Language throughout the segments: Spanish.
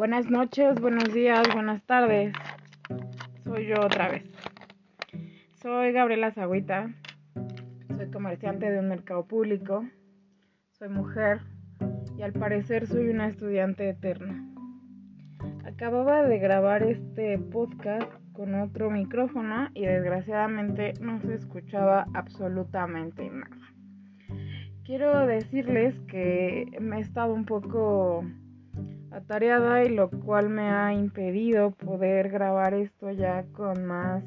Buenas noches, buenos días, buenas tardes. Soy yo otra vez. Soy Gabriela Zagüita. Soy comerciante de un mercado público. Soy mujer y al parecer soy una estudiante eterna. Acababa de grabar este podcast con otro micrófono y desgraciadamente no se escuchaba absolutamente nada. Quiero decirles que me he estado un poco atareada y lo cual me ha impedido poder grabar esto ya con más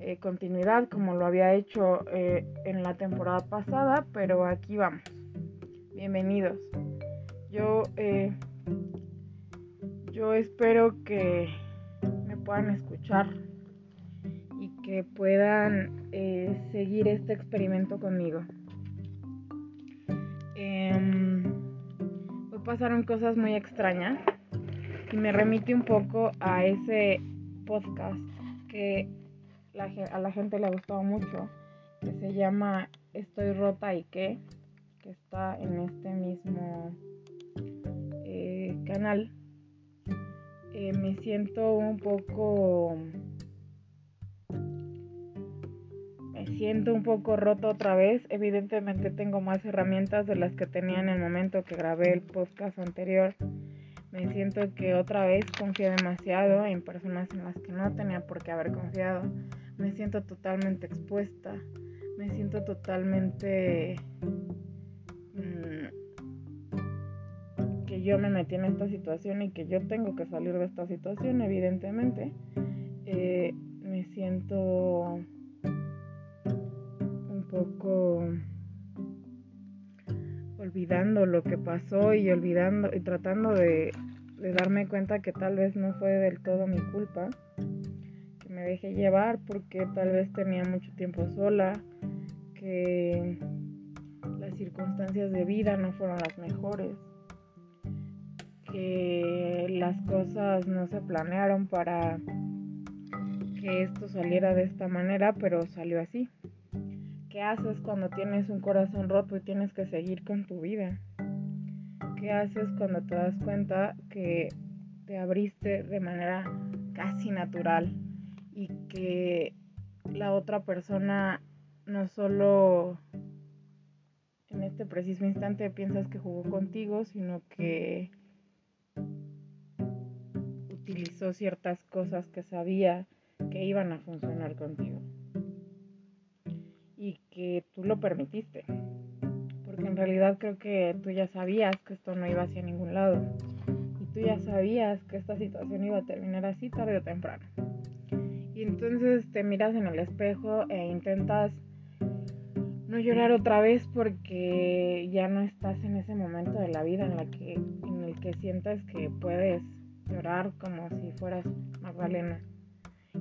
eh, continuidad como lo había hecho eh, en la temporada pasada, pero aquí vamos. Bienvenidos. Yo, eh, yo espero que me puedan escuchar y que puedan seguir este experimento conmigo. Pasaron cosas muy extrañas y me remite un poco a ese podcast que a la gente le ha gustado mucho, que se llama Estoy rota y qué, que está en este mismo eh, canal. Eh, me siento un poco siento un poco roto otra vez. Evidentemente tengo más herramientas de las que tenía en el momento que grabé el podcast anterior. Me siento que otra vez confío demasiado en personas en las que no tenía por qué haber confiado. Me siento totalmente expuesta. Me siento totalmente... Mm, que yo me metí en esta situación y que yo tengo que salir de esta situación, evidentemente. Eh, me siento poco olvidando lo que pasó y olvidando y tratando de, darme cuenta que tal vez no fue del todo mi culpa, que me dejé llevar porque tal vez tenía mucho tiempo sola, que las circunstancias de vida no fueron las mejores, que las cosas no se planearon para que esto saliera de esta manera, pero salió así. ¿Qué haces cuando tienes un corazón roto y tienes que seguir con tu vida? ¿Qué haces cuando te das cuenta que te abriste de manera casi natural y que la otra persona no solo en este preciso instante piensas que jugó contigo, sino que utilizó ciertas cosas que sabía que iban a funcionar contigo? Y que tú lo permitiste. Porque en realidad creo que tú ya sabías que esto no iba hacia ningún lado. Y tú ya sabías que esta situación iba a terminar así tarde o temprano. Y entonces te miras en el espejo e intentas no llorar otra vez porque ya no estás en ese momento de la vida en, la que, en el que sientas que puedes llorar como si fueras Magdalena.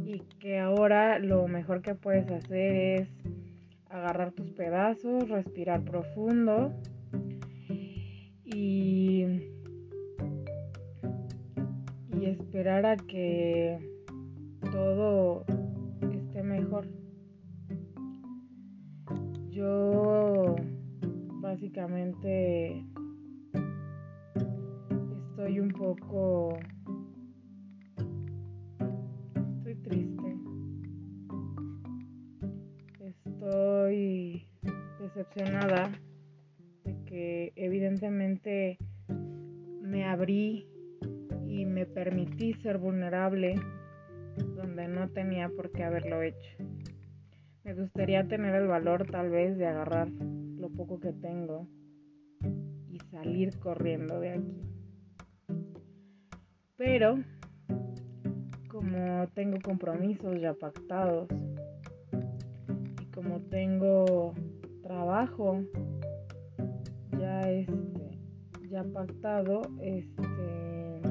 Y que ahora lo mejor que puedes hacer es agarrar tus pedazos, respirar profundo y, y esperar a que todo esté mejor. Yo básicamente estoy un poco decepcionada de que evidentemente me abrí y me permití ser vulnerable donde no tenía por qué haberlo hecho. Me gustaría tener el valor tal vez de agarrar lo poco que tengo y salir corriendo de aquí. Pero como tengo compromisos ya pactados y como tengo trabajo ya este ya pactado este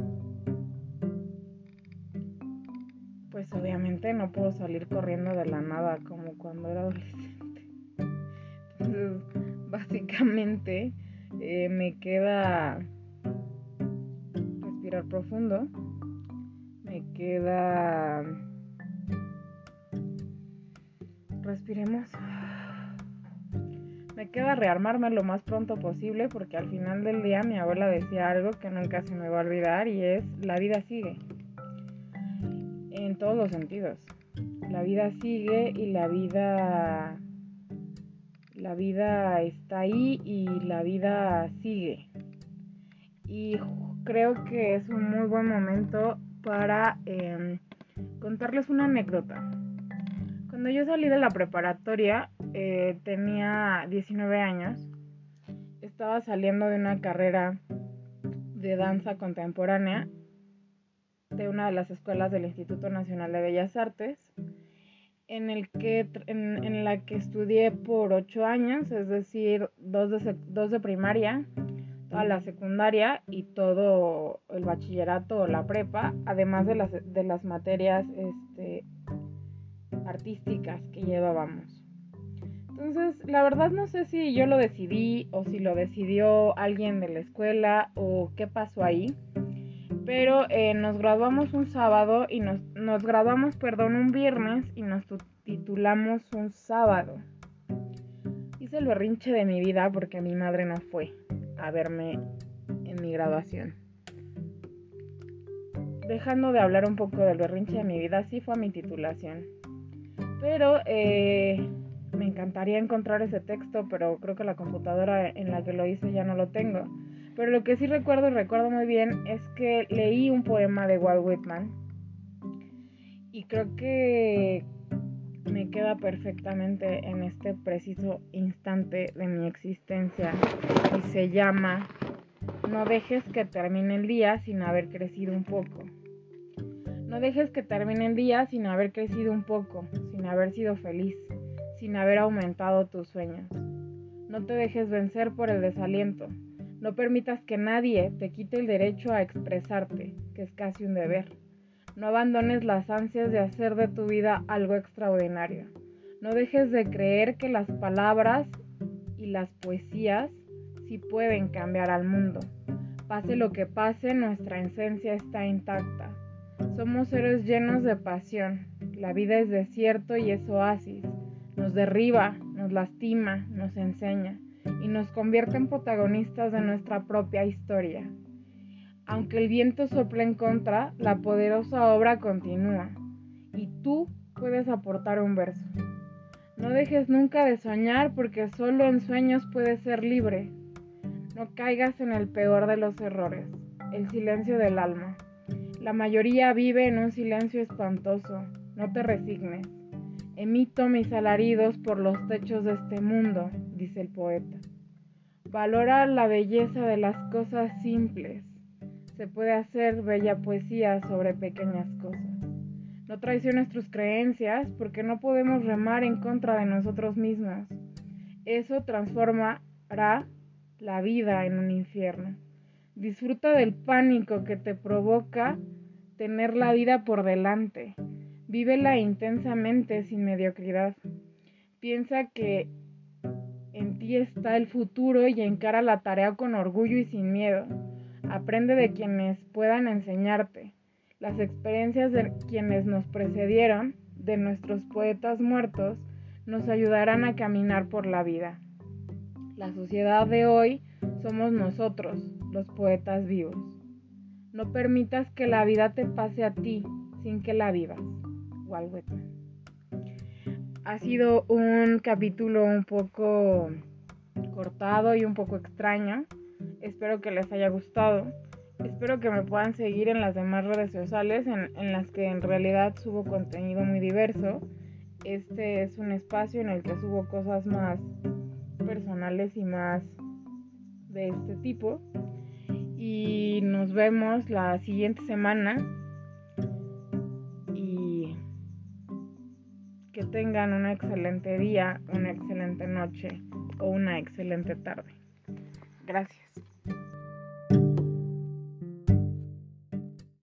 pues obviamente no puedo salir corriendo de la nada como cuando era adolescente. Entonces básicamente eh, me queda respirar profundo me queda respiremos Me queda rearmarme lo más pronto posible porque al final del día mi abuela decía algo que nunca se me va a olvidar y es la vida sigue. En todos los sentidos. La vida sigue y la vida la vida está ahí y la vida sigue. Y creo que es un muy buen momento para em, contarles una anécdota. Cuando yo salí de la preparatoria, eh, tenía 19 años. Estaba saliendo de una carrera de danza contemporánea de una de las escuelas del Instituto Nacional de Bellas Artes, en, el que, en, la que estudié por ocho años, es decir, dos de, dos de primaria, toda la secundaria y todo el bachillerato o la prepa, además de las, de las materias este, artísticas que llevábamos. Entonces, la verdad no sé si yo lo decidí o si lo decidió alguien de la escuela o qué pasó ahí. Pero eh, nos graduamos un sábado y nos, nos graduamos, perdón, un viernes y nos titulamos un sábado. Hice el berrinche de mi vida porque mi madre no fue a verme en mi graduación. Dejando de hablar un poco del berrinche de mi vida, sí fue a mi titulación. Pero eh, me encantaría encontrar ese texto, pero creo que la computadora en la que lo hice ya no lo tengo. Pero lo que sí recuerdo recuerdo muy bien es que leí un poema de Walt Whitman y creo que me queda perfectamente en este preciso instante de mi existencia y se llama No dejes que termine el día sin haber crecido un poco. No dejes que termine el día sin haber crecido un poco, sin haber sido feliz, sin haber aumentado tus sueños. No te dejes vencer por el desaliento. No permitas que nadie te quite el derecho a expresarte, que es casi un deber. No abandones las ansias de hacer de tu vida algo extraordinario. No dejes de creer que las palabras y las poesías sí pueden cambiar al mundo. Pase lo que pase, nuestra esencia está intacta. Somos seres llenos de pasión. La vida es desierto y es oasis. Nos derriba, nos lastima, nos enseña y nos convierte en protagonistas de nuestra propia historia. Aunque el viento sople en contra, la poderosa obra continúa y tú puedes aportar un verso. No dejes nunca de soñar porque solo en sueños puedes ser libre. No caigas en el peor de los errores, el silencio del alma. La mayoría vive en un silencio espantoso. No te resignes. Emito mis alaridos por los techos de este mundo, dice el poeta. Valora la belleza de las cosas simples. Se puede hacer bella poesía sobre pequeñas cosas. No traiciones tus creencias porque no podemos remar en contra de nosotros mismos. Eso transformará la vida en un infierno. Disfruta del pánico que te provoca tener la vida por delante. Vívela intensamente sin mediocridad. Piensa que en ti está el futuro y encara la tarea con orgullo y sin miedo. Aprende de quienes puedan enseñarte. Las experiencias de quienes nos precedieron, de nuestros poetas muertos, nos ayudarán a caminar por la vida. La sociedad de hoy somos nosotros, los poetas vivos. No permitas que la vida te pase a ti sin que la vivas. Walt. Ha sido un capítulo un poco cortado y un poco extraño. Espero que les haya gustado. Espero que me puedan seguir en las demás redes sociales en, las que en realidad subo contenido muy diverso. Este es un espacio en el que subo cosas más personales y más de este tipo. Y nos vemos la siguiente semana. Tengan un excelente día, una excelente noche o una excelente tarde. Gracias.